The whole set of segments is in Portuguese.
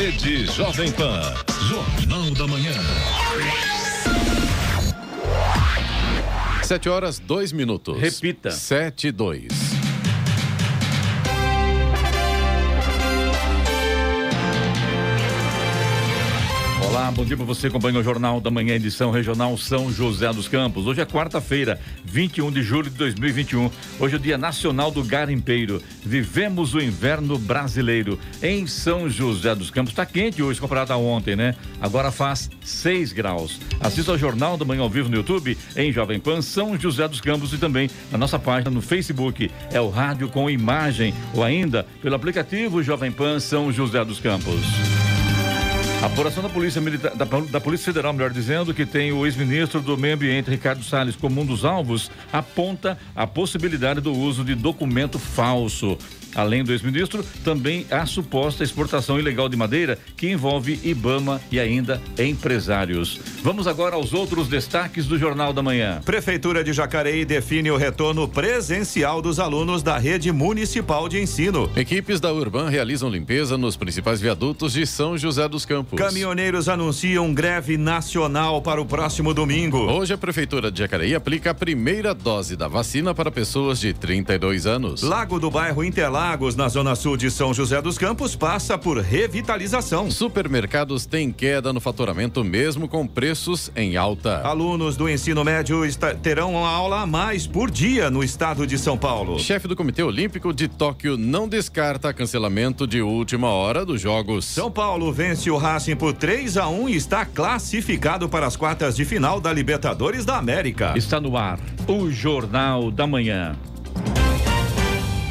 Rede Jovem Pan. Jornal da Manhã. Sete horas, dois minutos. Repita. Sete e dois. Bom dia para você. Acompanha o Jornal da Manhã, edição regional São José dos Campos. Hoje é quarta-feira, 21 de julho de 2021. Hoje é o Dia Nacional do Garimpeiro. Vivemos o inverno brasileiro em São José dos Campos. Está quente hoje comparado a ontem, né? Agora faz 6 graus. Assista ao Jornal da Manhã ao vivo no YouTube, em Jovem Pan São José dos Campos e também na nossa página no Facebook. É o rádio com imagem ou ainda pelo aplicativo Jovem Pan São José dos Campos. A apuração da Polícia Militar, da, da, Polícia Federal, melhor dizendo, que tem o ex-ministro do Meio Ambiente, Ricardo Salles, como um dos alvos, aponta a possibilidade do uso de documento falso. Além do ex-ministro, também a suposta exportação ilegal de madeira que envolve Ibama e ainda empresários. Vamos agora aos outros destaques do Jornal da Manhã. Prefeitura de Jacareí define o retorno presencial dos alunos da rede municipal de ensino. Equipes da Urban realizam limpeza nos principais viadutos de São José dos Campos. Caminhoneiros anunciam greve nacional para o próximo domingo. Hoje a Prefeitura de Jacareí aplica a primeira dose da vacina para pessoas de 32 anos. Lago do bairro Interlagos Lagos, na zona sul de São José dos Campos, passa por revitalização. Supermercados têm queda no faturamento, mesmo com preços em alta. Alunos do ensino médio terão uma aula a mais por dia no estado de São Paulo. Chefe do Comitê Olímpico de Tóquio não descarta cancelamento de última hora dos Jogos. São Paulo vence o Racing por 3 a 1 e está classificado para as quartas de final da Libertadores da América. Está no ar o Jornal da Manhã.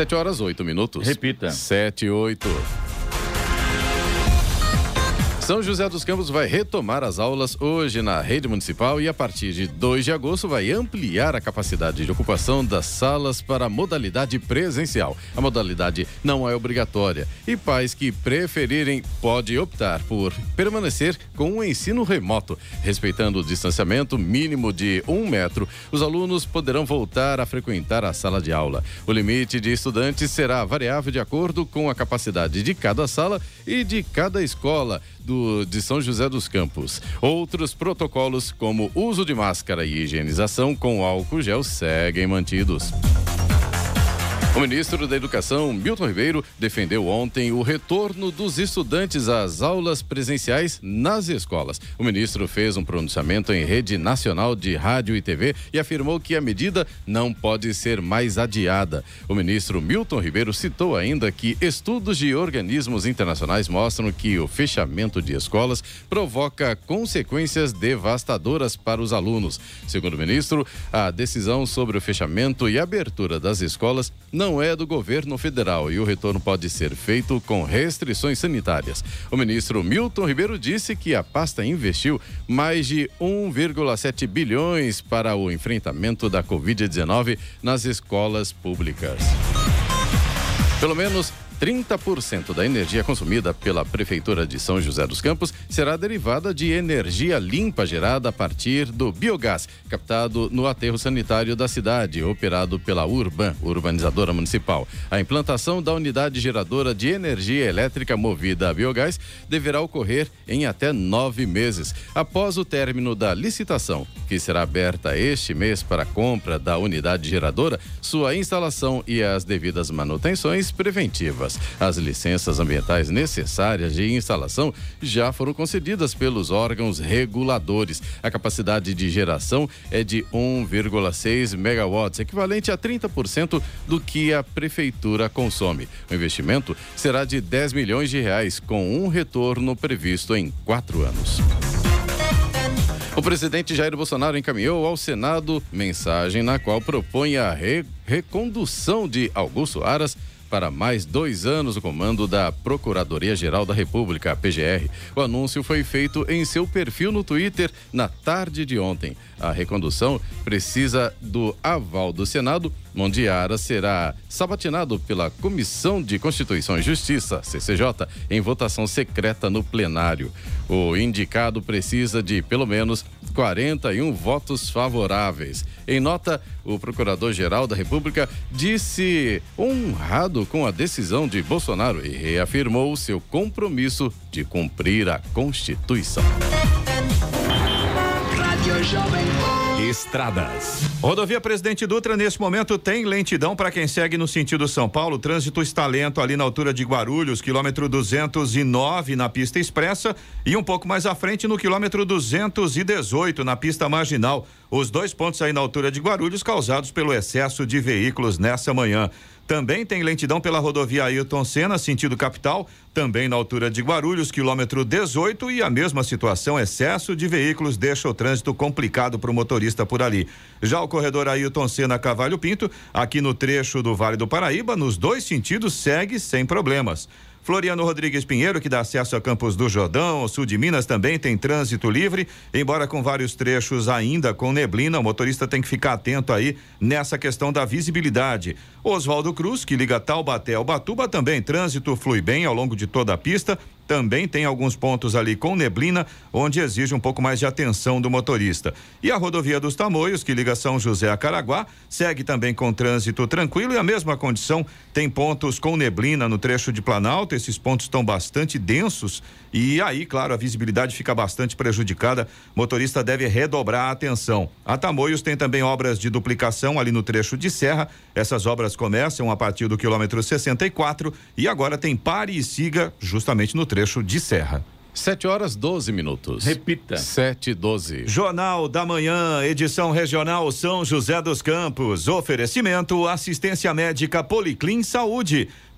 Sete horas, oito minutos. Repita. Sete, oito. São José dos Campos vai retomar as aulas hoje na rede municipal e a partir de 2 de agosto vai ampliar a capacidade de ocupação das salas para a modalidade presencial. A modalidade não é obrigatória e pais que preferirem pode optar por permanecer com o ensino remoto, respeitando o distanciamento mínimo de um metro. Os alunos poderão voltar a frequentar a sala de aula. O limite de estudantes será variável de acordo com a capacidade de cada sala e de cada escola do, de São José dos Campos. Outros protocolos, como uso de máscara e higienização com álcool gel, seguem mantidos. O ministro da Educação, Milton Ribeiro, defendeu ontem o retorno dos estudantes às aulas presenciais nas escolas. O ministro fez um pronunciamento em rede nacional de rádio e TV e afirmou que a medida não pode ser mais adiada. O ministro Milton Ribeiro citou ainda que estudos de organismos internacionais mostram que o fechamento de escolas provoca consequências devastadoras para os alunos. Segundo o ministro, a decisão sobre o fechamento e abertura das escolas não é do governo federal e o retorno pode ser feito com restrições sanitárias. O ministro Milton Ribeiro disse que a pasta investiu mais de 1,7 bilhões para o enfrentamento da Covid-19 nas escolas públicas. Pelo menos 30% da energia consumida pela Prefeitura de São José dos Campos será derivada de energia limpa gerada a partir do biogás, captado no aterro sanitário da cidade, operado pela Urban, urbanizadora municipal. A implantação da unidade geradora de energia elétrica movida a biogás deverá ocorrer em até nove meses, após o término da licitação, que será aberta este mês para compra da unidade geradora, sua instalação e as devidas manutenções preventivas. As licenças ambientais necessárias de instalação já foram concedidas pelos órgãos reguladores. A capacidade de geração é de 1,6 megawatts, equivalente a 30% do que a prefeitura consome. O investimento será de 10 milhões de reais, com um retorno previsto em quatro anos. O presidente Jair Bolsonaro encaminhou ao Senado mensagem na qual propõe a re recondução de Augusto Aras para mais dois anos o comando da Procuradoria-Geral da República, PGR. O anúncio foi feito em seu perfil no Twitter na tarde de ontem. A recondução precisa do aval do Senado. Mondiara será sabatinado pela Comissão de Constituição e Justiça, CCJ, em votação secreta no plenário. O indicado precisa de pelo menos 41 votos favoráveis. Em nota, o Procurador-Geral da República disse honrado com a decisão de Bolsonaro e reafirmou seu compromisso de cumprir a Constituição. Estradas. Rodovia Presidente Dutra, nesse momento, tem lentidão para quem segue no sentido São Paulo. Trânsito está lento ali na altura de Guarulhos, quilômetro 209 na pista expressa e um pouco mais à frente no quilômetro 218 na pista marginal. Os dois pontos aí na altura de Guarulhos causados pelo excesso de veículos nessa manhã. Também tem lentidão pela rodovia Ailton Senna, sentido capital, também na altura de Guarulhos, quilômetro 18, e a mesma situação, excesso de veículos deixa o trânsito complicado para o motorista por ali. Já o corredor Ailton Senna Cavalho Pinto, aqui no trecho do Vale do Paraíba, nos dois sentidos, segue sem problemas. Floriano Rodrigues Pinheiro, que dá acesso a Campos do Jordão, sul de Minas, também tem trânsito livre, embora com vários trechos ainda com neblina. O motorista tem que ficar atento aí nessa questão da visibilidade. Oswaldo Cruz, que liga Taubaté ao Batuba, também trânsito flui bem ao longo de toda a pista também tem alguns pontos ali com neblina, onde exige um pouco mais de atenção do motorista. E a rodovia dos Tamoios, que liga São José a Caraguá, segue também com trânsito tranquilo e a mesma condição tem pontos com neblina no trecho de Planalto. Esses pontos estão bastante densos e aí, claro, a visibilidade fica bastante prejudicada. Motorista deve redobrar a atenção. A Tamoios tem também obras de duplicação ali no trecho de serra. Essas obras começam a partir do quilômetro 64 e agora tem pare e siga justamente no trecho de serra. 7 horas 12 minutos. Repita. 7 e 12. Jornal da Manhã, edição regional São José dos Campos. Oferecimento assistência médica Policlin Saúde.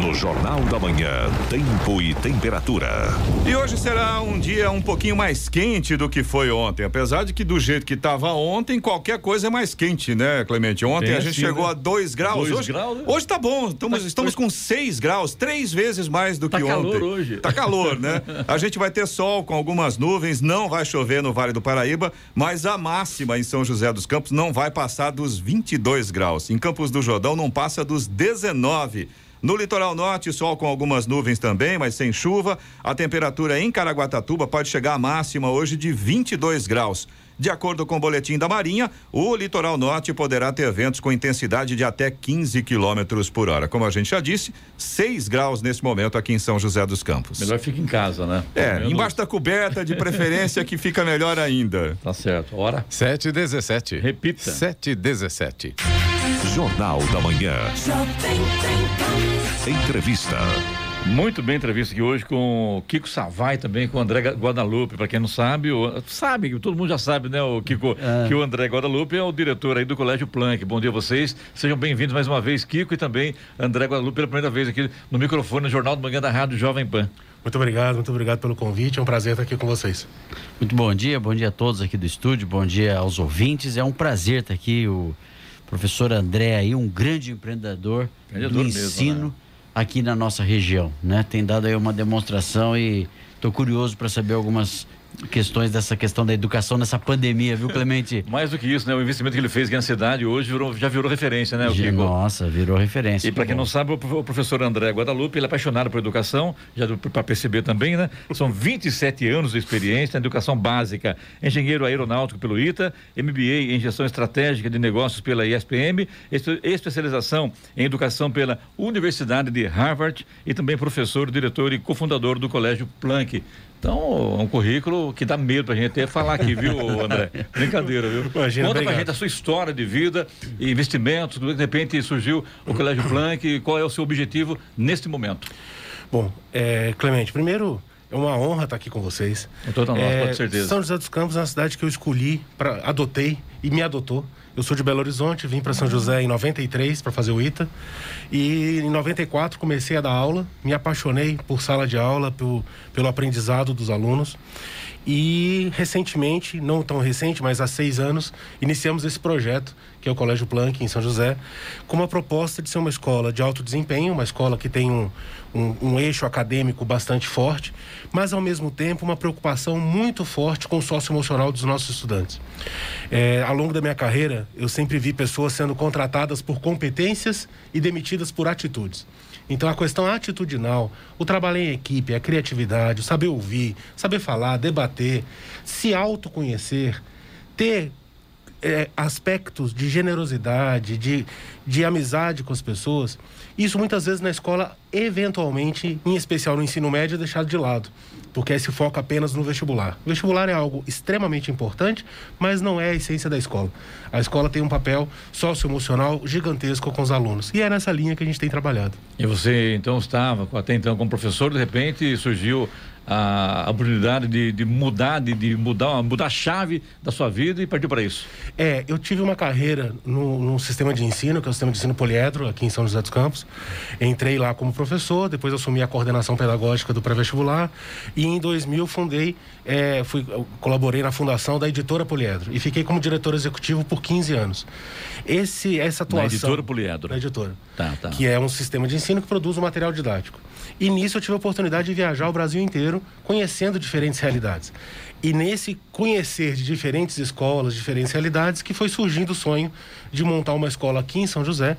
No Jornal da Manhã, tempo e temperatura. E hoje será um dia um pouquinho mais quente do que foi ontem. Apesar de que do jeito que estava ontem, qualquer coisa é mais quente, né, Clemente? Ontem Tem a gente assim, chegou né? a 2 graus. Dois hoje, graus, né? hoje tá bom. Estamos, estamos com 6 graus, três vezes mais do Tá que calor ontem. hoje. Tá calor, né? A gente vai ter sol com algumas nuvens, não vai chover no Vale do Paraíba, mas a máxima em São José dos Campos não vai passar dos 22 graus. Em Campos do Jordão não passa dos 19. No litoral norte, sol com algumas nuvens também, mas sem chuva. A temperatura em Caraguatatuba pode chegar à máxima hoje de 22 graus. De acordo com o boletim da Marinha, o litoral norte poderá ter ventos com intensidade de até 15 quilômetros por hora. Como a gente já disse, 6 graus nesse momento aqui em São José dos Campos. Melhor fica em casa, né? É, menos- embaixo da coberta, de preferência, que fica melhor ainda. Tá certo. Hora. 7 e 17. Repita. 7 e 17. Jornal da Manhã. Entrevista. Muito bem entrevista aqui hoje com o Kiko Savai também, com o André Guadalupe. Para quem não sabe, o, sabe, todo mundo já sabe, né, o Kiko, que o André Guadalupe é o diretor aí do Colégio Planck. Bom dia a vocês. Sejam bem-vindos mais uma vez, Kiko, e também André Guadalupe pela primeira vez aqui no microfone no Jornal do Manhã da Rádio Jovem Pan. Muito obrigado, muito obrigado pelo convite. É um prazer estar aqui com vocês. Muito bom dia, bom dia a todos aqui do estúdio, bom dia aos ouvintes. É um prazer estar aqui, o professor André aí, um grande empreendedor, Empreendedor do mesmo, ensino né? aqui na nossa região, né? Tem dado aí uma demonstração e estou curioso para saber algumas questões dessa questão da educação nessa pandemia, viu, Clemente? Mais do que isso, né? O investimento que ele fez aqui na cidade hoje virou- já virou referência, né, o Kiko? Nossa, virou referência. E para Que quem não sabe, o prof- o professor André Guadalupe, ele é apaixonado por educação, já para perceber também, né? São 27 anos de experiência na educação básica, engenheiro aeronáutico pelo ITA, MBA em gestão estratégica de negócios pela ISPM, espe- especialização em educação pela Universidade de Harvard e também professor, diretor e cofundador do Colégio Planck. Então, é um currículo que dá medo pra gente até falar aqui, viu, André? Brincadeira, viu? Imagina, Conta pra obrigado. gente a sua história de vida e investimentos, de repente surgiu o Colégio Planck, qual é o seu objetivo neste momento? Bom, é, Clemente, primeiro É uma honra estar aqui com vocês. É toda nossa, é, com certeza. São José dos Campos é uma cidade que eu escolhi, pra, adotei e me adotou. Eu sou de Belo Horizonte, vim para São José em 93 para fazer o ITA. E em 94 comecei a dar aula, me apaixonei por sala de aula, pelo, pelo aprendizado dos alunos. E recentemente, não tão recente, mas há seis anos, iniciamos esse projeto, que é o Colégio Planck, em São José, com uma proposta de ser uma escola de alto desempenho, uma escola que tem um, um, um eixo acadêmico bastante forte, mas ao mesmo tempo uma preocupação muito forte com o socioemocional dos nossos estudantes. É, ao longo da minha carreira, eu sempre vi pessoas sendo contratadas por competências e demitidas por atitudes. Então a questão atitudinal, o trabalho em equipe, a criatividade, o saber ouvir, saber falar, debater, se autoconhecer, ter é, aspectos de generosidade, de, de amizade com as pessoas, isso muitas vezes na escola, eventualmente, em especial no ensino médio, é deixado de lado, porque se foca apenas no vestibular. O vestibular é algo extremamente importante, mas não é a essência da escola. A escola tem um papel socioemocional gigantesco com os alunos. E é nessa linha que a gente tem trabalhado. E você então estava até então como professor, de repente surgiu a oportunidade de, de mudar, de, de, mudar, mudar a chave da sua vida e partir para isso? É, eu tive uma carreira no, no, sistema de ensino, que é o sistema de ensino poliedro, aqui em São José dos Campos. Entrei lá como professor, depois assumi a coordenação pedagógica do pré-vestibular e em 2000 fundei, é, fui, colaborei na fundação da editora Poliedro e fiquei como diretor executivo por 15 anos. Esse, essa atuação... Na editora Poliedro? Na editora. Tá, tá. Que é um sistema de ensino que produz o um material didático. E nisso eu tive a oportunidade de viajar o Brasil inteiro, conhecendo diferentes realidades. E nesse conhecer de diferentes escolas, diferentes realidades, que foi surgindo o sonho de montar uma escola aqui em São José.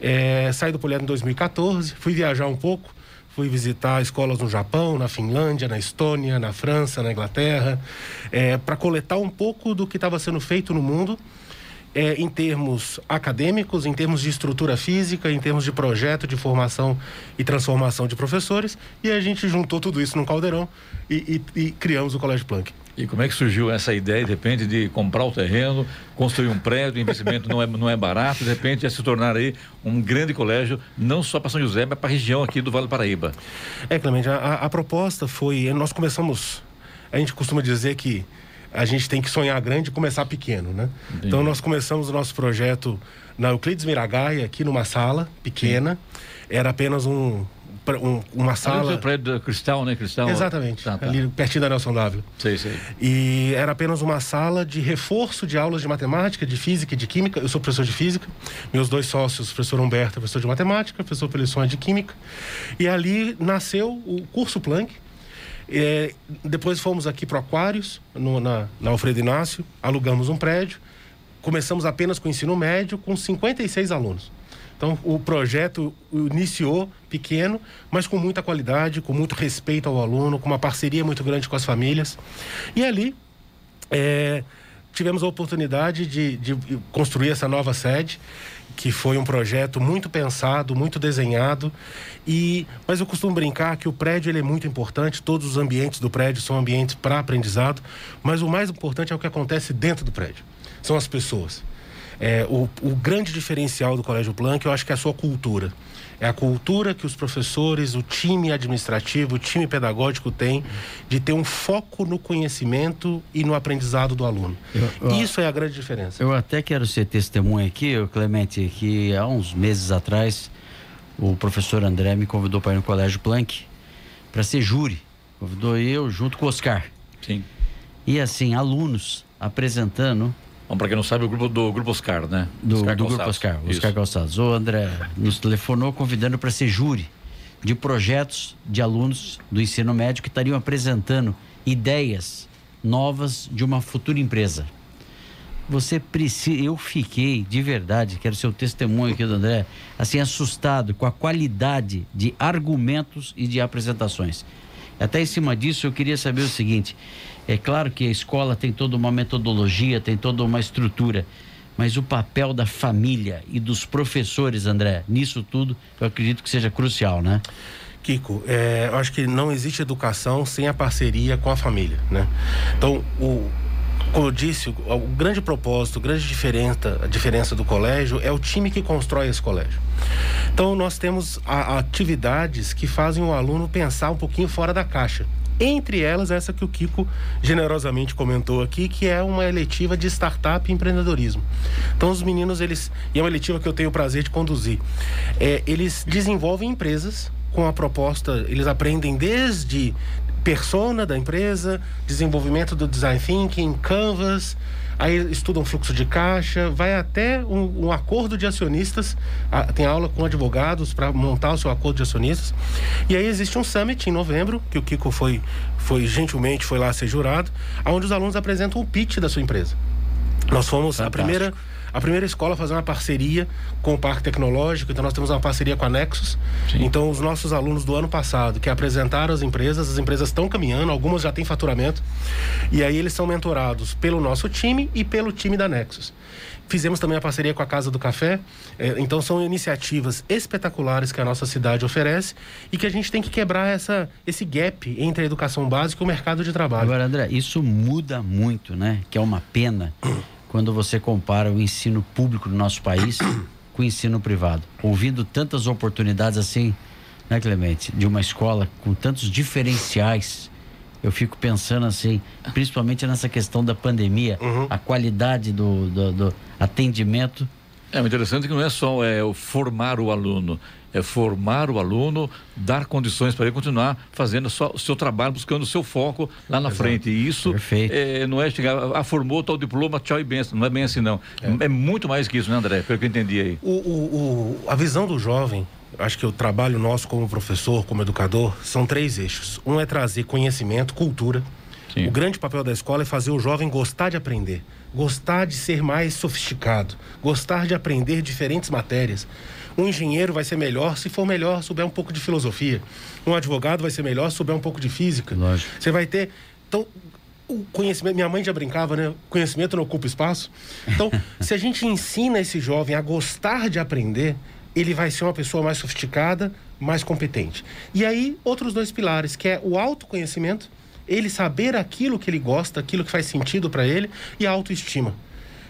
É, saí do Poliedro em 2014, fui viajar um pouco, fui visitar escolas no Japão, na Finlândia, na Estônia, na França, na Inglaterra, é, para coletar um pouco do que estava sendo feito no mundo é, em termos acadêmicos, em termos de estrutura física, em termos de projeto de formação e transformação de professores, e a gente juntou tudo isso num caldeirão e, e, e criamos o Colégio Planck. E como é que surgiu essa ideia, de repente, de comprar o terreno, construir um prédio, o investimento não é, não é barato, de repente, é se tornar aí um grande colégio, não só para São José, mas para a região aqui do Vale do Paraíba? É, Clemente, a, a proposta foi, nós começamos, a gente costuma dizer que a gente tem que sonhar grande e começar pequeno, né? Entendi. Então nós começamos o nosso projeto na Euclides Miragaia, aqui numa sala pequena. Sim. Era apenas um, um, uma sala. Ali do prédio Cristal, né? Cristal. Exatamente. Tá, tá. Ali pertinho da Nelson Dávila. Sei, sei. E era apenas uma sala de reforço de aulas de matemática, de física e de química. Eu sou professor de física. Meus dois sócios, o professor Humberto, professor de matemática, professor Felicione de química. E ali nasceu o curso Planck, é, depois fomos aqui para o Aquários, no, na, na Alfredo Inácio, alugamos um prédio, começamos apenas com o ensino médio, com 56 alunos. Então, o projeto iniciou pequeno, mas com muita qualidade, com muito respeito ao aluno, com uma parceria muito grande com as famílias. E ali, é, tivemos a oportunidade de, de construir essa nova sede que foi um projeto muito pensado, muito desenhado. E mas eu costumo brincar que o prédio ele é muito importante, todos os ambientes do prédio são ambientes para aprendizado, mas o mais importante é o que acontece dentro do prédio. São as pessoas. É, o, o grande diferencial do Colégio Planck, eu acho que é a sua cultura. É a cultura que os professores, o time administrativo, o time pedagógico tem de ter um foco no conhecimento e no aprendizado do aluno. Eu, eu, Isso é a grande diferença. Eu até quero ser testemunha aqui, Clemente, que há uns meses atrás o professor André me convidou para ir no Colégio Planck para ser júri. Convidou eu junto com o Oscar. Sim. E assim, alunos apresentando Bom, para quem não sabe, o grupo do Grupo Oscar, né? Do, Oscar do Grupo Oscar, Isso. Oscar Calçados. O André nos telefonou convidando para ser júri de projetos de alunos do ensino médio que estariam apresentando ideias novas de uma futura empresa. Você precisa. Eu fiquei, de verdade, quero ser o testemunho aqui do André, assim, assustado com a qualidade de argumentos e de apresentações. Até em cima disso, eu queria saber o seguinte: é claro que a escola tem toda uma metodologia, tem toda uma estrutura, mas o papel da família e dos professores, André, nisso tudo, eu acredito que seja crucial, né? Kiko, é, eu acho que não existe educação sem a parceria com a família, né? Então, o, como eu disse, o, grande propósito, a grande diferença, a diferença do colégio é o time que constrói esse colégio. Então, nós temos a, atividades que fazem o aluno pensar um pouquinho fora da caixa. Entre elas, essa que o Kiko generosamente comentou aqui, que é uma eletiva de startup e empreendedorismo. Então, os meninos, eles. E é uma eletiva que eu tenho o prazer de conduzir. É, eles desenvolvem empresas com a proposta, eles aprendem desde persona da empresa, desenvolvimento do design thinking, canvas, aí estudam fluxo de caixa, vai até um, um acordo de acionistas, tem aula com advogados para montar o seu acordo de acionistas. E aí existe um summit em novembro, que o Kiko foi, foi gentilmente foi lá ser jurado, onde os alunos apresentam o pitch da sua empresa. Nós fomos Fantástico. a primeira a primeira escola fazer uma parceria com o Parque Tecnológico, então nós temos uma parceria com a Nexus. Sim. Então os nossos alunos do ano passado que apresentaram as empresas, as empresas estão caminhando, algumas já têm faturamento, e aí eles são mentorados pelo nosso time e pelo time da Nexus. Fizemos também a parceria com a Casa do Café. É, então são iniciativas espetaculares que a nossa cidade oferece e que a gente tem que quebrar essa, esse gap entre a educação básica e o mercado de trabalho. Agora, André, isso muda muito, né? Que é uma pena quando você compara o ensino público do nosso país com o ensino privado. Ouvindo tantas oportunidades assim, né, Clemente, de uma escola com tantos diferenciais, eu fico pensando assim, principalmente nessa questão da pandemia, uhum. a qualidade do, do, do atendimento. É interessante que não é só é, formar o aluno, é formar o aluno, dar condições para ele continuar fazendo o seu trabalho, buscando o seu foco lá na Exato. frente. E isso é, não é chegar, ah, formou tal diploma, tchau e benção. Não é bem assim, não. É, é muito mais que isso, né, André? Pelo que eu entendi aí. O, o, o, a visão do jovem, acho que o trabalho nosso como professor, como educador, são três eixos. Um é trazer conhecimento, cultura. Sim. O grande papel da escola é fazer o jovem gostar de aprender, gostar de ser mais sofisticado, gostar de aprender diferentes matérias. Um engenheiro vai ser melhor se for melhor, souber um pouco de filosofia. Um advogado vai ser melhor se souber um pouco de física. Lógico. Você vai ter. Então, o conhecimento, minha mãe já brincava, né? Conhecimento não ocupa espaço. Então, se a gente ensina esse jovem a gostar de aprender, ele vai ser uma pessoa mais sofisticada, mais competente. E aí, outros dois pilares, que é o autoconhecimento, ele saber aquilo que ele gosta, aquilo que faz sentido para ele, e a autoestima.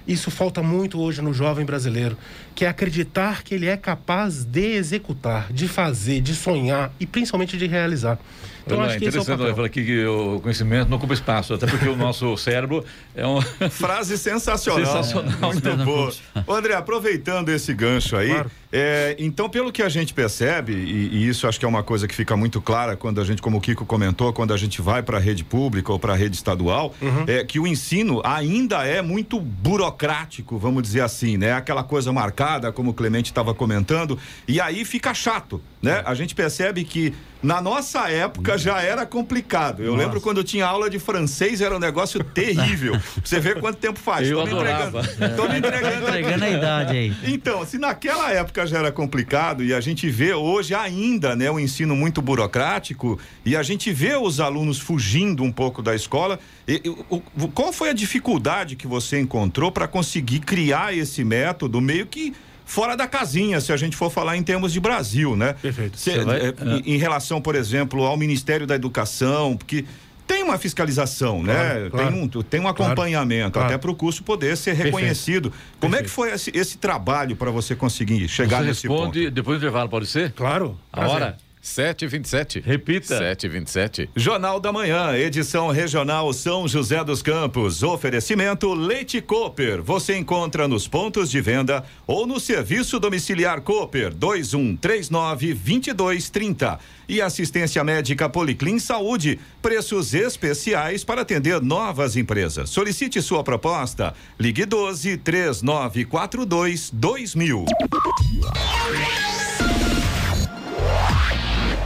Isso falta muito hoje no jovem brasileiro, que é acreditar que ele é capaz de executar, de fazer, de sonhar e principalmente de realizar. Então, acho que interessante esse é o falar aqui que o conhecimento não ocupa espaço, até porque o nosso cérebro é um. Frase sensacional. Sensacional. Muito é, boa. André, aproveitando esse gancho aí, claro. É, então, pelo que a gente percebe, e, e, isso acho que é uma coisa que fica muito clara quando a gente, como o Kiko comentou, quando a gente vai para a rede pública ou para a rede estadual, uhum. é que o ensino ainda é muito burocrático, vamos dizer assim, né? Aquela coisa marcada, como o Clemente estava comentando, e aí fica chato, né? A gente percebe que na nossa época já era complicado. Eu nossa. lembro quando eu tinha aula de francês, era um negócio terrível. Você vê quanto tempo faz. Eu tô me entregando. Tô me entregando, entregando a idade aí. Então, se naquela época já era complicado e a gente vê hoje ainda, né, o um ensino muito burocrático e a gente vê os alunos fugindo um pouco da escola, e, o, qual foi a dificuldade que você encontrou para conseguir criar esse método meio que fora da casinha, se a gente for falar em termos de Brasil, né? Perfeito. Se, vai, é, é. Em relação, por exemplo, ao Ministério da Educação, porque tem uma fiscalização, né? claro, né? Claro. Tem, um, tem um acompanhamento, claro, até para o curso poder ser reconhecido. Perfeito. Como Perfeito. é que foi esse, esse trabalho para você conseguir chegar você nesse responde ponto? depois do intervalo, pode ser? Claro. A hora? 7h27. Repita. 7h27. Jornal da Manhã, edição regional São José dos Campos. Oferecimento Leite Cooper. Você encontra nos pontos de venda ou no serviço domiciliar Cooper 2139 2230. E assistência médica Policlin Saúde. Preços especiais para atender novas empresas. Solicite sua proposta. Ligue 12 3942 2000.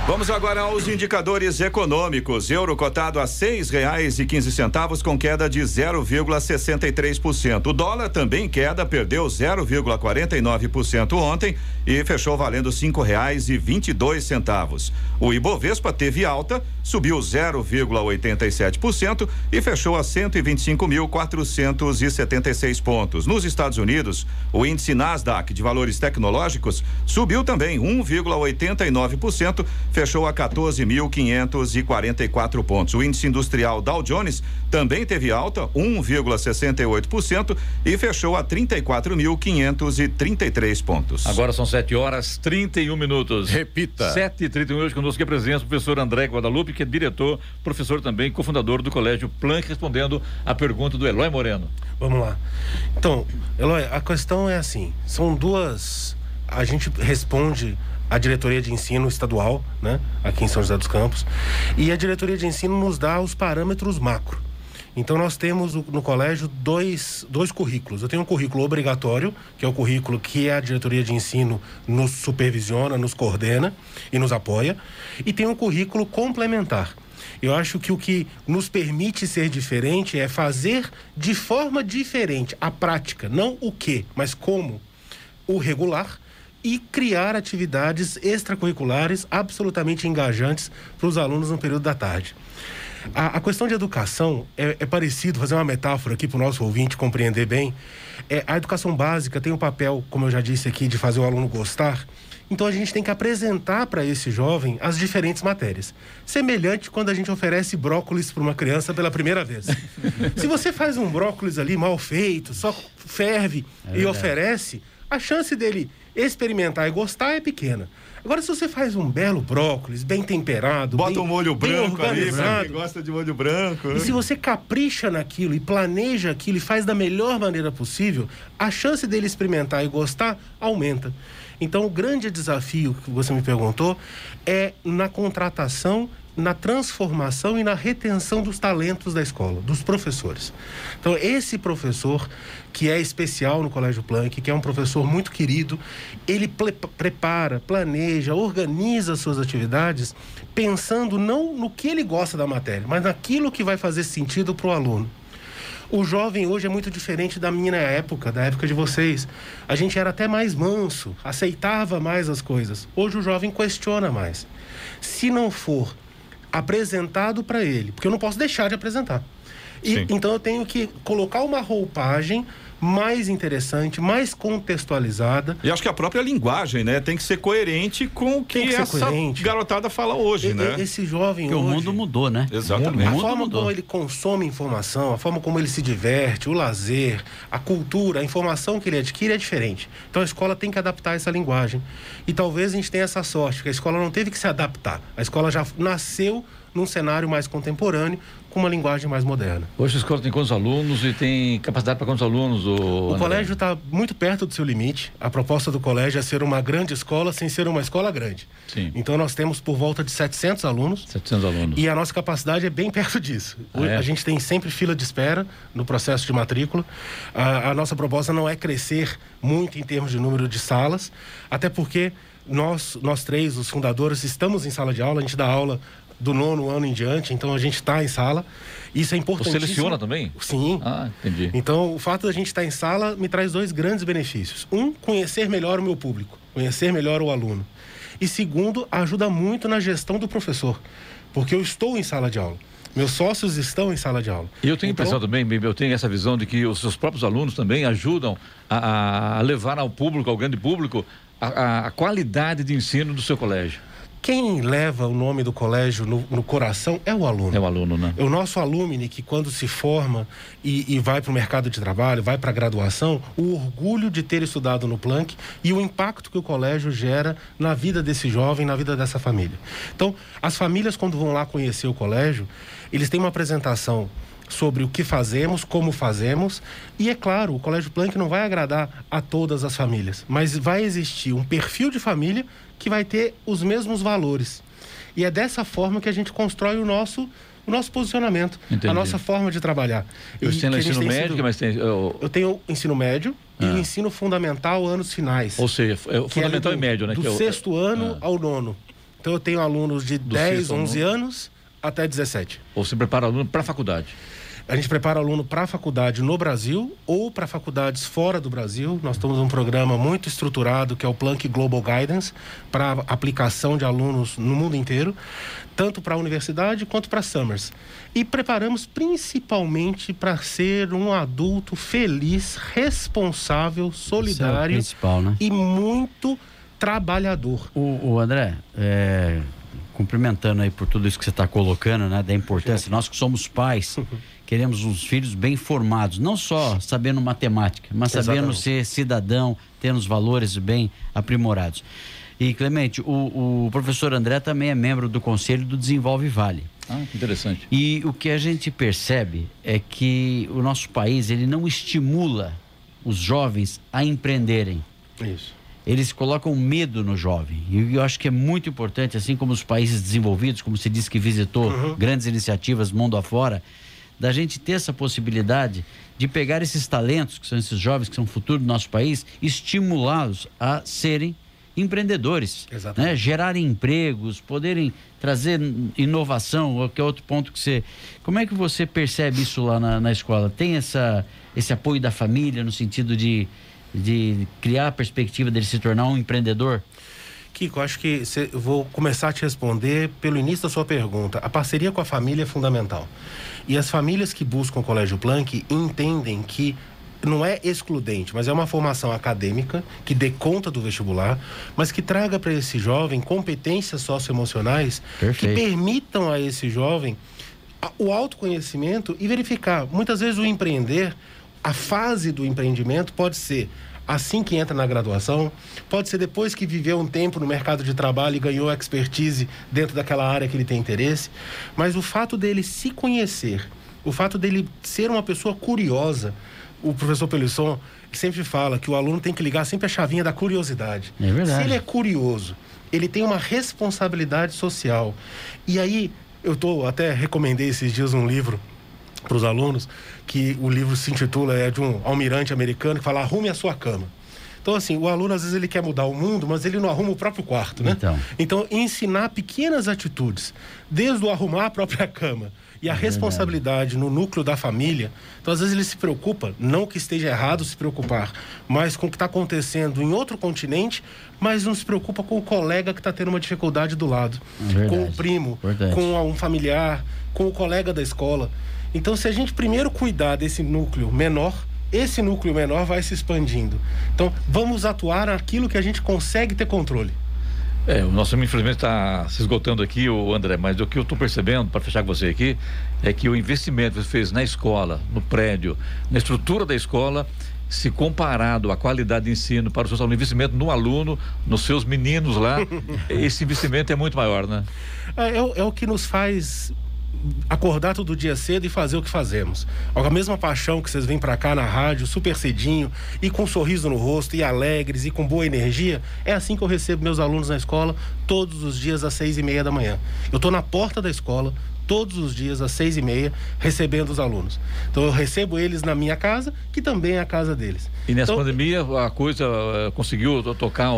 Vamos agora aos indicadores econômicos. Euro cotado a seis reais e quinze centavos com queda de 0,63%. O dólar também queda, perdeu 0,49% ontem e fechou valendo cinco reais e vinte dois centavos. O Ibovespa teve alta, subiu 0,87% e fechou a 125.476 pontos. Nos Estados Unidos, o índice Nasdaq de valores tecnológicos subiu também 1,89% fechou a 14.544 pontos. O índice industrial Dow Jones também teve alta, 1,68% e fechou a 34.533 pontos. Agora são 7 horas 31 minutos. Repita. 7 e 31 hoje conosco que é presença o professor André Guadalupe, que é diretor, professor também, cofundador do Colégio Planck, respondendo a pergunta do Eloy Moreno. Vamos lá. Então, Eloy, a questão é assim: são duas. A gente responde a diretoria de ensino estadual, né, aqui em São José dos Campos, e a diretoria de ensino nos dá os parâmetros macro. Então nós temos no colégio dois, dois currículos. Eu tenho um currículo obrigatório, que é o currículo que a diretoria de ensino nos supervisiona, nos coordena e nos apoia, e tem um currículo complementar. Eu acho que o que nos permite ser diferente é fazer de forma diferente a prática, não o que, mas como o regular e criar atividades extracurriculares absolutamente engajantes para os alunos no período da tarde. A, a questão de educação é, é, parecido, fazer uma metáfora aqui para o nosso ouvinte compreender bem. É, a educação básica tem o papel, como eu já disse aqui, de fazer o aluno gostar. Então a gente tem que apresentar para esse jovem as diferentes matérias. Semelhante quando a gente oferece brócolis para uma criança pela primeira vez. Se você faz um brócolis ali mal feito, só ferve é e oferece, a chance dele experimentar e gostar é pequena. Agora, se você faz um belo brócolis, bem temperado, bota bem, um molho branco ali, pra quem gosta de molho branco. E se você capricha naquilo e planeja aquilo e faz da melhor maneira possível, a chance dele experimentar e gostar aumenta. Então, o grande desafio que você me perguntou é na contratação na transformação e na retenção dos talentos da escola, dos professores. Então, esse professor que é especial no Colégio Planck, que é um professor muito querido, ele prepara, planeja, organiza suas atividades pensando não no que ele gosta da matéria, mas naquilo que vai fazer sentido para o aluno. O jovem hoje é muito diferente da minha época, da época de vocês. A gente era até mais manso, aceitava mais as coisas. Hoje o jovem questiona mais. Se não for apresentado para ele, porque eu não posso deixar de apresentar. E, então eu tenho que colocar uma roupagem mais interessante, mais contextualizada. E acho que a própria linguagem, né, tem que ser coerente com o que, que essa coerente. garotada fala hoje, e, né? Esse jovem Porque hoje... o mundo mudou, né? Exatamente. A forma mudou. como ele consome informação, a forma como ele se diverte, o lazer, a cultura, a informação que ele adquire é diferente. Então a escola tem que adaptar essa linguagem. E talvez a gente tenha essa sorte, que a escola não teve que se adaptar. A escola já nasceu num cenário mais contemporâneo, com uma linguagem mais moderna. Hoje a escola tem quantos alunos e tem capacidade para quantos alunos? O, o colégio está muito perto do seu limite. A proposta do colégio é ser uma grande escola sem ser uma escola grande. Sim. Então nós temos por volta de 700 alunos. 700 alunos. E a nossa capacidade é bem perto disso. Ah, é? A gente tem sempre fila de espera no processo de matrícula. A, a nossa proposta não é crescer muito em termos de número de salas, até porque nós, nós três, os fundadores, estamos em sala de aula, a gente dá aula do nono ano em diante, então a gente está em sala. Isso é importante. Você seleciona também? Sim. Ah, entendi. Então, o fato da gente estar tá em sala me traz dois grandes benefícios. Um, conhecer melhor o meu público, conhecer melhor o aluno. E segundo, ajuda muito na gestão do professor, porque eu estou em sala de aula. Meus sócios estão em sala de aula. E eu tenho então... impressão também, eu tenho essa visão de que os seus próprios alunos também ajudam a, a levar ao público, ao grande público, a, a qualidade de ensino do seu colégio. Quem leva o nome do colégio no, no, coração é o aluno. É o aluno, né? É o nosso alumni que, quando se forma e, e vai para o mercado de trabalho, vai para a graduação, o orgulho de ter estudado no Planck e o impacto que o colégio gera na vida desse jovem, na vida dessa família. Então, as famílias, quando vão lá conhecer o colégio, eles têm uma apresentação sobre o que fazemos, como fazemos. E é claro, o Colégio Planck não vai agradar a todas as famílias, mas vai existir um perfil de família que vai ter os mesmos valores. E é dessa forma que a gente constrói o nosso o nosso posicionamento, Entendi. a nossa forma de trabalhar. Eu tenho ensino médio, sido... mas tem. Eu... eu tenho ensino médio ah. e ensino fundamental anos finais. Ou seja, é fundamental é e médio, né? Do é sexto ano ah. ao nono. Então eu tenho alunos de do 10, 11 anos até 17. Ou você prepara aluno para a faculdade? A gente prepara aluno para a faculdade no Brasil ou para faculdades fora do Brasil. Nós temos um programa muito estruturado que é o Planck Global Guidance para aplicação de alunos no mundo inteiro, tanto para a universidade quanto para Summers. E preparamos principalmente para ser um adulto feliz, responsável, solidário é né? e muito trabalhador. O, o André, é, cumprimentando aí por tudo isso que você está colocando, né? Da importância. Nós que somos pais, queremos uns filhos bem formados, não só sabendo matemática, mas sabendo Exatamente. ser cidadão, tendo os valores bem aprimorados. E, Clemente, o, o professor André também é membro do Conselho do Desenvolve Vale. Ah, que interessante. E o que a gente percebe é que o nosso país ele não estimula os jovens a empreenderem. Isso. Eles colocam medo no jovem. E eu acho que é muito importante, assim como os países desenvolvidos, como você disse que visitou grandes iniciativas mundo afora, da gente ter essa possibilidade de pegar esses talentos, que são esses jovens que são o futuro do nosso país, estimulá-los a serem empreendedores, né? gerarem empregos, poderem trazer inovação, que é outro ponto que você. Como é que você percebe isso lá na, na escola? Tem essa, esse apoio da família no sentido de, de criar a perspectiva dele se tornar um empreendedor? Kiko, acho que cê- eu vou começar a te responder pelo início da sua pergunta. A parceria com a família é fundamental. E as famílias que buscam o Colégio Planck entendem que não é excludente, mas é uma formação acadêmica que dê conta do vestibular, mas que traga para esse jovem competências socioemocionais Perfeito. que permitam a esse jovem o autoconhecimento e verificar. Muitas vezes o empreender, a fase do empreendimento pode ser assim que entra na graduação, pode ser depois que viveu um tempo no mercado de trabalho e ganhou expertise dentro daquela área que ele tem interesse, mas o fato dele se conhecer, o fato dele ser uma pessoa curiosa, o professor Pelisson sempre fala que o aluno tem que ligar sempre a chavinha da curiosidade. É verdade. Se ele é curioso, ele tem uma responsabilidade social. E aí, eu tô, até recomendei esses dias um livro para os alunos, que o livro se intitula, é de um almirante americano que fala arrume a sua cama. Então, assim, o aluno às vezes ele quer mudar o mundo, mas ele não arruma o próprio quarto, né? Então. Então, ensinar pequenas atitudes, desde o arrumar a própria cama e a responsabilidade no núcleo da família. Então, às vezes ele se preocupa, não que esteja errado se preocupar, mas com o que está acontecendo em outro continente, mas não se preocupa com o colega que está tendo uma dificuldade do lado, Verdade. com o primo, com um familiar, com o colega da escola. Então, se a gente primeiro cuidar desse núcleo menor, esse núcleo menor vai se expandindo. Então, vamos atuar naquilo que a gente consegue ter controle. É, o nosso infelizmente está se esgotando aqui, o André, mas o que eu estou percebendo, para fechar com você aqui, é que o investimento que você fez na escola, no prédio, na estrutura da escola, se comparado à qualidade de ensino para os seus alunos, investimento no aluno, nos seus meninos lá, esse investimento é muito maior, né? É, é o- é o que nos faz acordar todo dia cedo e fazer o que fazemos. A mesma paixão que vocês vêm pra cá na rádio, super cedinho, e com um sorriso no rosto, e alegres, e com boa energia, é assim que eu recebo meus alunos na escola, todos os dias às seis e meia da manhã. Eu tô na porta da escola, todos os dias às seis e meia, recebendo os alunos. Então eu recebo eles na minha casa, que também é a casa deles. E nessa Então, pandemia, a coisa eh, conseguiu to- tocar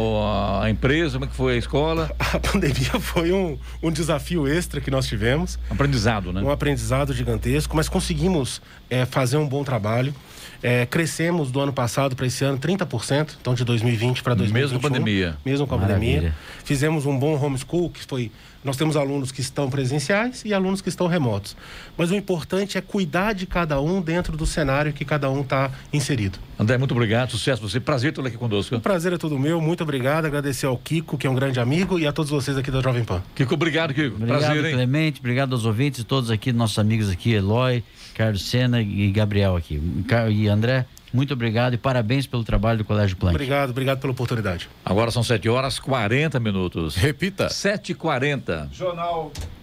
a empresa, como é que foi a escola? A pandemia foi um, um desafio extra que nós tivemos. Aprendizado, né? um aprendizado gigantesco, mas conseguimos é, fazer um bom trabalho. É, crescemos do ano passado para esse ano 30%, então de 2020 para 2021. Mesmo com pandemia. Mesmo com a Maravilha. pandemia. Fizemos um bom homeschool, que foi... Nós temos alunos que estão presenciais e alunos que estão remotos. Mas o importante é cuidar de cada um dentro do cenário que cada um está inserido. André, muito obrigado, sucesso você, prazer tê-lo aqui conosco. O prazer é todo meu, muito obrigado. Agradecer ao Kiko, que é um grande amigo, e a todos vocês aqui da Jovem Pan. Kiko, obrigado, Kiko. Obrigado, prazer, hein? Clemente. Obrigado aos ouvintes, todos aqui, nossos amigos aqui, Eloy, Carlos Sena e Gabriel aqui. E André, muito obrigado e parabéns pelo trabalho do Colégio Planck. Obrigado, obrigado pela oportunidade. Agora são 7 horas 40 minutos. Repita. 7h40.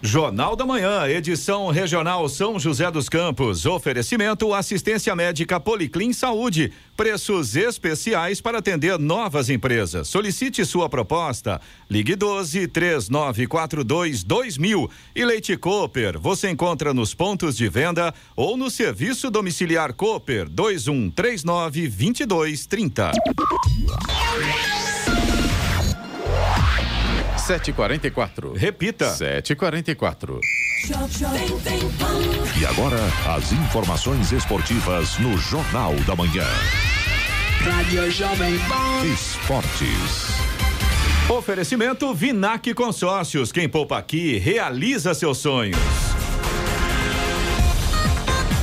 Jornal da Manhã, edição regional São José dos Campos. Oferecimento assistência médica Policlin Saúde. Preços especiais para atender novas empresas. Solicite sua proposta. Ligue 12 3942 2000. E Leite Cooper, você encontra nos pontos de venda ou no serviço domiciliar Cooper 2139 2230. 7h44. Repita. 7h44. E agora, as informações esportivas no Jornal da Manhã. Rádio Jovem Pan. Esportes. Oferecimento Vinac Consórcios. Quem poupa aqui realiza seus sonhos.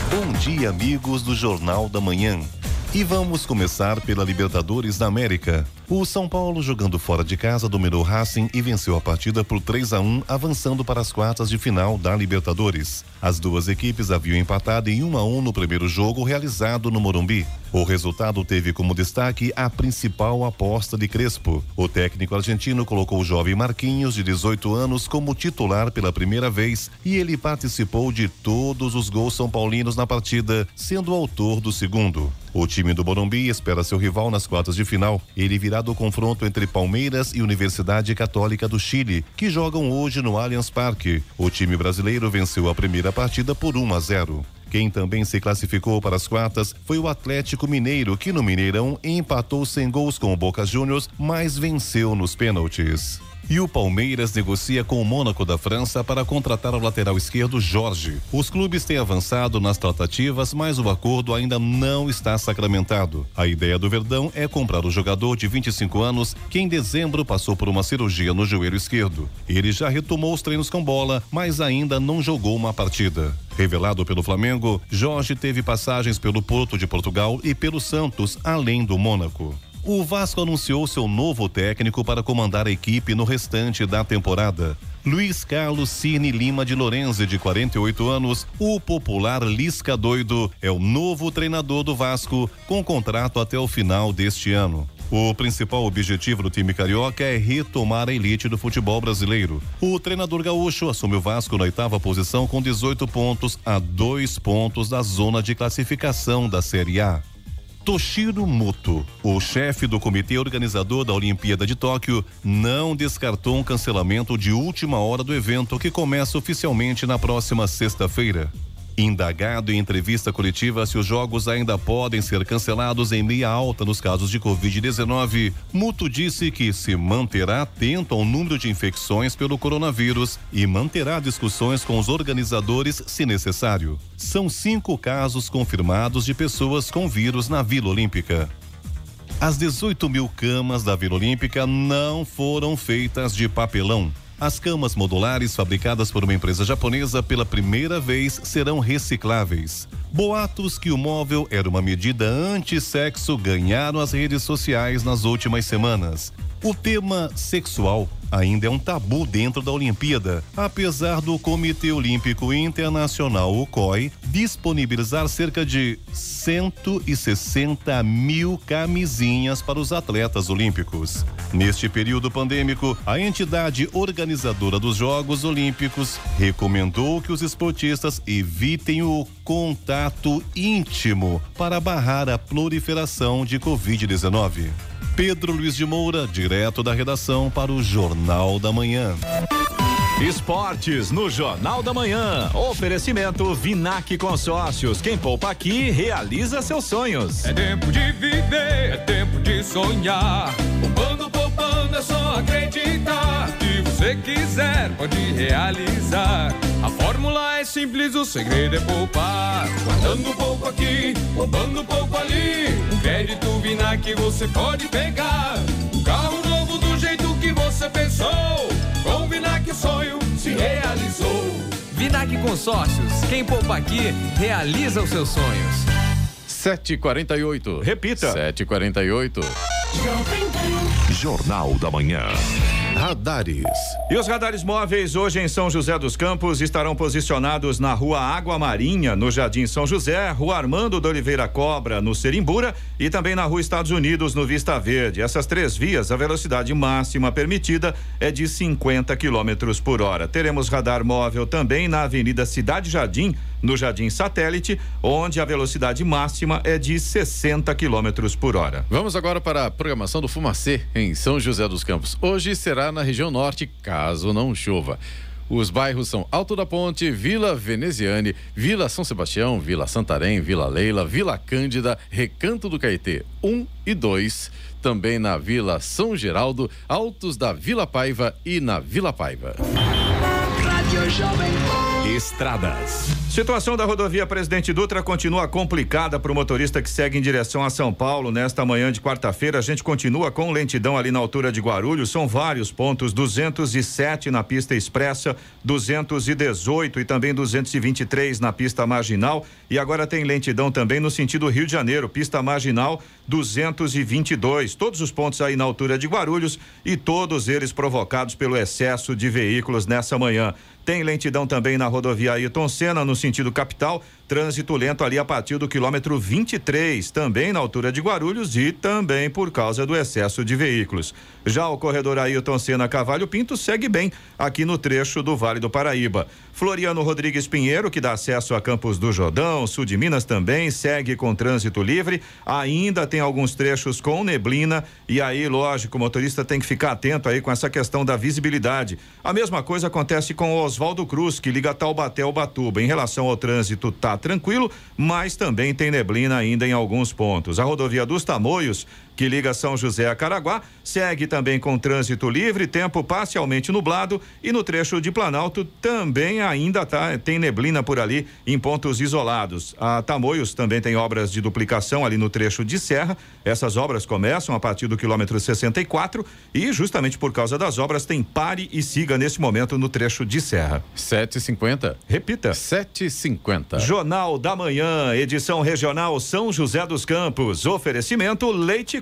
Bom dia, amigos do Jornal da Manhã. E vamos começar pela Libertadores da América. O São Paulo, jogando fora de casa, dominou Racing e venceu a partida por 3 a 1, avançando para as quartas de final da Libertadores. As duas equipes haviam empatado em 1 a 1 no primeiro jogo realizado no Morumbi. O resultado teve como destaque a principal aposta de Crespo. O técnico argentino colocou o jovem Marquinhos, de 18 anos, como titular pela primeira vez e ele participou de todos os gols são paulinos na partida, sendo autor do segundo. O time do Morumbi espera seu rival nas quartas de final. Ele virá do confronto entre Palmeiras e Universidade Católica do Chile, que jogam hoje no Allianz Parque. O time brasileiro venceu a primeira partida por 1 a 0. Quem também se classificou para as quartas foi o Atlético Mineiro, que no Mineirão empatou sem gols com o Boca Juniors, mas venceu nos pênaltis. E o Palmeiras negocia com o Mônaco da França para contratar o lateral esquerdo Jorge. Os clubes têm avançado nas tratativas, mas o acordo ainda não está sacramentado. A ideia do Verdão é comprar o jogador de 25 anos que em dezembro passou por uma cirurgia no joelho esquerdo. Ele já retomou os treinos com bola, mas ainda não jogou uma partida. Revelado pelo Flamengo, Jorge teve passagens pelo Porto de Portugal e pelo Santos, além do Mônaco. O Vasco anunciou seu novo técnico para comandar a equipe no restante da temporada. Luiz Carlos Cine Lima de Lorenzi, de 48 anos, o popular Lisca Doido, é o novo treinador do Vasco, com contrato até o final deste ano. O principal objetivo do time carioca é retomar a elite do futebol brasileiro. O treinador gaúcho assume o Vasco na oitava posição com 18 pontos a dois pontos da zona de classificação da Série A. Toshiro Muto, o chefe do comitê organizador da Olimpíada de Tóquio, não descartou um cancelamento de última hora do evento que começa oficialmente na próxima sexta-feira. Indagado em entrevista coletiva se os jogos ainda podem ser cancelados em meia alta nos casos de Covid-19, Muto disse que se manterá atento ao número de infecções pelo coronavírus e manterá discussões com os organizadores se necessário. São cinco casos confirmados de pessoas com vírus na Vila Olímpica. As 18 mil camas da Vila Olímpica não foram feitas de papelão. As camas modulares fabricadas por uma empresa japonesa pela primeira vez serão recicláveis. Boatos que o móvel era uma medida anti-sexo ganharam as redes sociais nas últimas semanas. O tema sexual ainda é um tabu dentro da Olimpíada, apesar do Comitê Olímpico Internacional, o COI, disponibilizar cerca de 160 mil camisinhas para os atletas olímpicos. Neste período pandêmico, a entidade organizadora dos Jogos Olímpicos recomendou que os esportistas evitem o contato íntimo para barrar a proliferação de Covid-19. Pedro Luiz de Moura, direto da redação para o Jornal da Manhã. Esportes no Jornal da Manhã. Oferecimento Vinac Consórcios. Quem poupa aqui realiza seus sonhos. É tempo de viver, é tempo de sonhar. Poupando, poupando, é só acreditar. Se você quiser, pode realizar. A fórmula é simples, o segredo é poupar. Guardando pouco aqui, poupando pouco ali. Um crédito Vinac você pode pegar. Um carro novo do jeito que você pensou. Com o Vinac o sonho se realizou. Vinac Consórcios. Quem poupa aqui, realiza os seus sonhos. 7h48. Repita. 7h48. Jornal da Manhã. Radares. E os radares móveis hoje em São José dos Campos estarão posicionados na Rua Água Marinha, no Jardim São José, Rua Armando de Oliveira Cobra, no Serimbura e também na Rua Estados Unidos, no Vista Verde. Essas três vias, a velocidade máxima permitida é de 50 quilômetros por hora. Teremos radar móvel também na Avenida Cidade Jardim, no Jardim Satélite, onde a velocidade máxima é de 60 quilômetros por hora. Vamos agora para a programação do Fumacê em São José dos Campos. Hoje será na região norte, caso não chova. Os bairros são Alto da Ponte, Vila Veneziane, Vila São Sebastião, Vila Santarém, Vila Leila, Vila Cândida, Recanto do Caetê 1 e 2, também na Vila São Geraldo, Altos da Vila Paiva e na Vila Paiva. Rádio Jovem Pan. Estradas. Situação da rodovia Presidente Dutra continua complicada para o motorista que segue em direção a São Paulo nesta manhã de quarta-feira. A gente continua com lentidão ali na altura de Guarulhos. São vários pontos: 207 na pista expressa, 218 e também 223 na pista marginal. E agora tem lentidão também no sentido Rio de Janeiro, pista marginal 222. Todos os pontos aí na altura de Guarulhos e todos eles provocados pelo excesso de veículos nessa manhã. Tem lentidão também na rodovia Ayrton Senna, no sentido capital. Trânsito lento ali a partir do quilômetro 23, também na altura de Guarulhos e também por causa do excesso de veículos. Já o corredor Ailton Senna Cavalho Pinto segue bem aqui no trecho do Vale do Paraíba. Floriano Rodrigues Pinheiro, que dá acesso a Campos do Jordão, sul de Minas também, segue com trânsito livre. Ainda tem alguns trechos com neblina e aí, lógico, o motorista tem que ficar atento aí com essa questão da visibilidade. A mesma coisa acontece com o Oswaldo Cruz, que liga Taubaté ao Batuba. Em relação ao trânsito, tá tranquilo, mas também tem neblina ainda em alguns pontos. A rodovia dos Tamoios que liga São José a Caraguá, segue também com trânsito livre, tempo parcialmente nublado e no trecho de Planalto também ainda tá, tem neblina por ali em pontos isolados. A Tamoios também tem obras de duplicação ali no trecho de serra. Essas obras começam a partir do quilômetro 64 e justamente por causa das obras tem pare e siga nesse momento no trecho de serra. 7h50. Repita. 7h50. Jornal da Manhã, edição regional São José dos Campos. Oferecimento Leite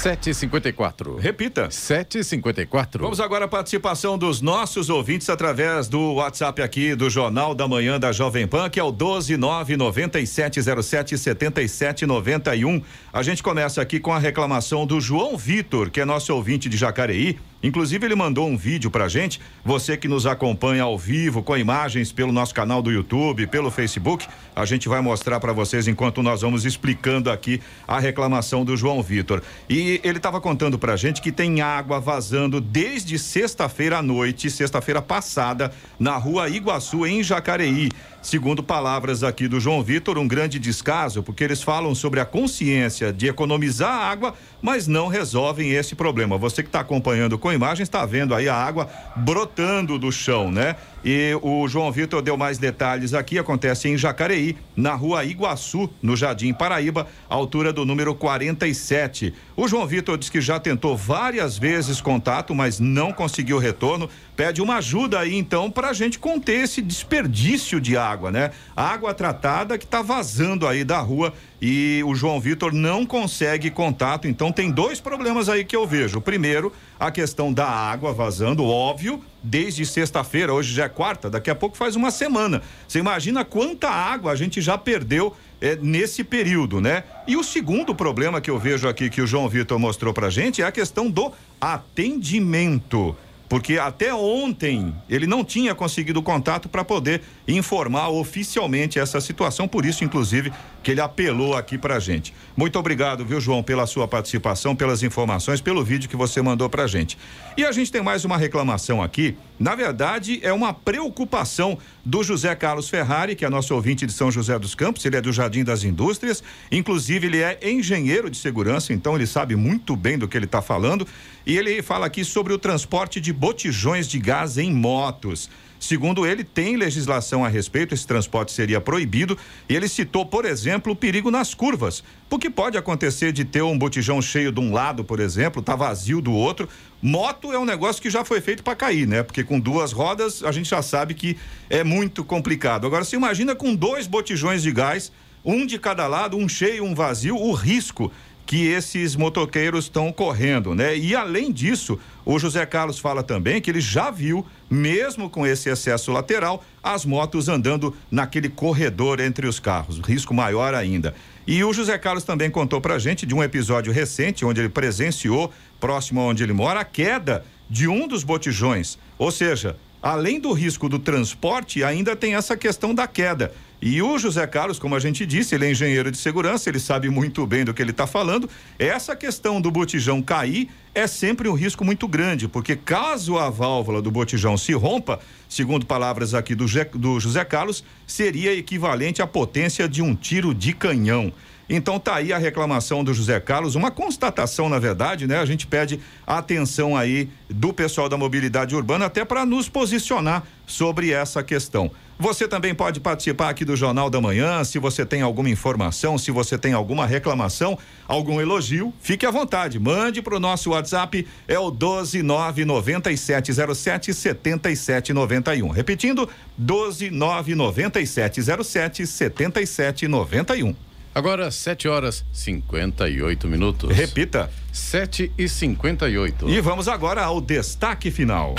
7h54. Repita. 7h54. Vamos agora à participação dos nossos ouvintes através do WhatsApp aqui do Jornal da Manhã da Jovem Pan, que é o 12997077791. A gente começa aqui com a reclamação do João Vitor, que é nosso ouvinte de Jacareí. Inclusive, ele mandou um vídeo pra gente. Você que nos acompanha ao vivo, com imagens pelo nosso canal do YouTube, pelo Facebook, a gente vai mostrar para vocês enquanto nós vamos explicando aqui a reclamação do João Vitor. E ele estava contando pra gente que tem água vazando desde sexta-feira à noite, sexta-feira passada, na rua Iguaçu, em Jacareí. Segundo palavras aqui do João Vitor, um grande descaso, porque eles falam sobre a consciência de economizar água, mas não resolvem esse problema. Você que está acompanhando com imagens está vendo aí a água brotando do chão, né? E o João Vitor deu mais detalhes aqui. Acontece em Jacareí, na rua Iguaçu, no Jardim Paraíba, altura do número 47. O João Vitor diz que já tentou várias vezes contato, mas não conseguiu retorno. Pede uma ajuda aí, então, para a gente conter esse desperdício de água, né? Água tratada que está vazando aí da rua e o João Vitor não consegue contato. Então, tem dois problemas aí que eu vejo. Primeiro, a questão da água vazando, óbvio, desde sexta-feira, hoje já é quarta, daqui a pouco faz uma semana. Você imagina quanta água a gente já perdeu é, nesse período, né? E o segundo problema que eu vejo aqui que o João Vitor mostrou pra gente é a questão do atendimento porque até ontem ele não tinha conseguido contato para poder informar oficialmente essa situação, por isso, inclusive, que ele apelou aqui para a gente. Muito obrigado, viu, João, pela sua participação, pelas informações, pelo vídeo que você mandou para a gente. E a gente tem mais uma reclamação aqui. Na verdade, é uma preocupação do José Carlos Ferrari, que é nosso ouvinte de São José dos Campos, ele é do Jardim das Indústrias, inclusive ele é engenheiro de segurança, então ele sabe muito bem do que ele está falando, e ele fala aqui sobre o transporte de botijões de gás em motos. Segundo ele, tem legislação a respeito, esse transporte seria proibido. E ele citou, por exemplo, o perigo nas curvas. Porque pode acontecer de ter um botijão cheio de um lado, por exemplo, tá vazio do outro. Moto é um negócio que já foi feito para cair, né? Porque com duas rodas a gente já sabe que é muito complicado. Agora, se imagina com dois botijões de gás, um de cada lado, um cheio, um vazio, o risco que esses motoqueiros estão correndo, né? E além disso, o José Carlos fala também que ele já viu, mesmo com esse excesso lateral, as motos andando naquele corredor entre os carros, risco maior ainda. E o José Carlos também contou pra gente de um episódio recente onde ele presenciou, próximo onde ele mora, a queda de um dos botijões. Ou seja, além do risco do transporte, ainda tem essa questão da queda. E o José Carlos, como a gente disse, ele é engenheiro de segurança, ele sabe muito bem do que ele está falando. Essa questão do botijão cair é sempre um risco muito grande, porque caso a válvula do botijão se rompa, segundo palavras aqui do, do José Carlos, seria equivalente à potência de um tiro de canhão. Então tá aí a reclamação do José Carlos, uma constatação, na verdade, né? A gente pede a atenção aí do pessoal da mobilidade urbana até para nos posicionar sobre essa questão. Você também pode participar aqui do Jornal da Manhã, se você tem alguma informação, se você tem alguma reclamação, algum elogio, fique à vontade. Mande para o nosso WhatsApp, é o 1299707 7791. Repetindo, 1299707 7791. Agora, 7 horas 58 minutos. Repita. 7 e 58. E vamos agora ao destaque final.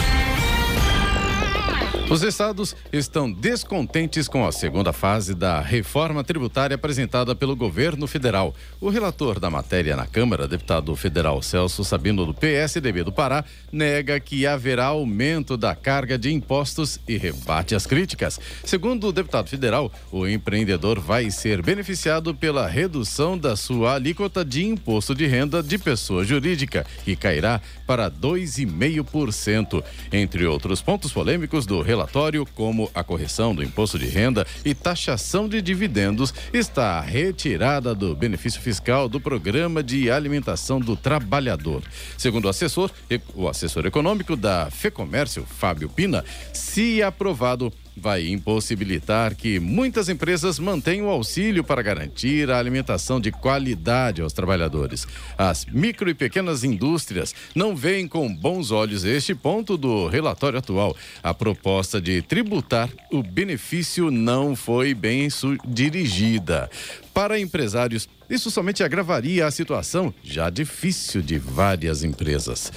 Os estados estão descontentes com a segunda fase da reforma tributária apresentada pelo governo federal. O relator da matéria na Câmara, deputado federal Celso Sabino do PSDB do Pará, nega que haverá aumento da carga de impostos e rebate as críticas. Segundo o deputado federal, o empreendedor vai ser beneficiado pela redução da sua alíquota de imposto de renda de pessoa jurídica, que cairá para 2,5%. Entre outros pontos polêmicos do relator relatório, como a correção do imposto de renda e taxação de dividendos, está retirada do benefício fiscal do programa de alimentação do trabalhador. Segundo o assessor, o assessor econômico da FEComércio, Fábio Pina, se aprovado, vai impossibilitar que muitas empresas mantenham o auxílio para garantir a alimentação de qualidade aos trabalhadores. As micro e pequenas indústrias não veem com bons olhos este ponto do relatório atual. A proposta de tributar o benefício não foi bem dirigida. Para empresários, isso somente agravaria a situação já difícil de várias empresas.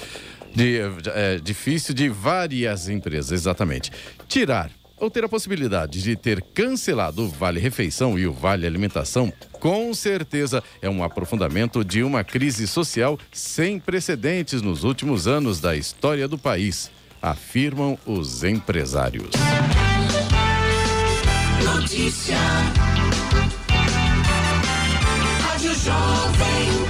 De, é, difícil de várias empresas, exatamente. Tirar ou ter a possibilidade de ter cancelado o Vale Refeição e o Vale Alimentação, com certeza é um aprofundamento de uma crise social sem precedentes nos últimos anos da história do país, afirmam os empresários. Notícia. Rádio Jovem.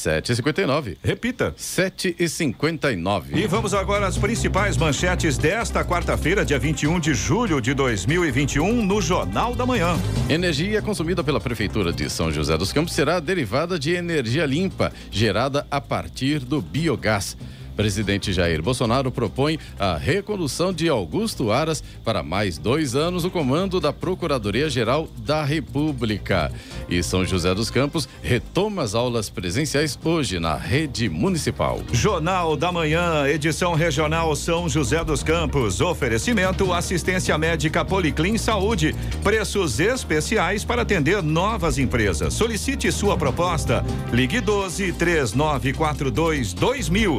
7h59. Repita. 7h59. E vamos agora às principais manchetes desta quarta-feira, dia 21 de julho de 2021, no Jornal da Manhã. Energia consumida pela Prefeitura de São José dos Campos será derivada de energia limpa, gerada a partir do biogás. Presidente Jair Bolsonaro propõe a recondução de Augusto Aras para mais dois anos o comando da Procuradoria-Geral da República. E São José dos Campos retoma as aulas presenciais hoje na rede municipal. Jornal da Manhã, edição regional São José dos Campos. Oferecimento assistência médica Policlin Saúde. Preços especiais para atender novas empresas. Solicite sua proposta. Ligue 12 3942 2000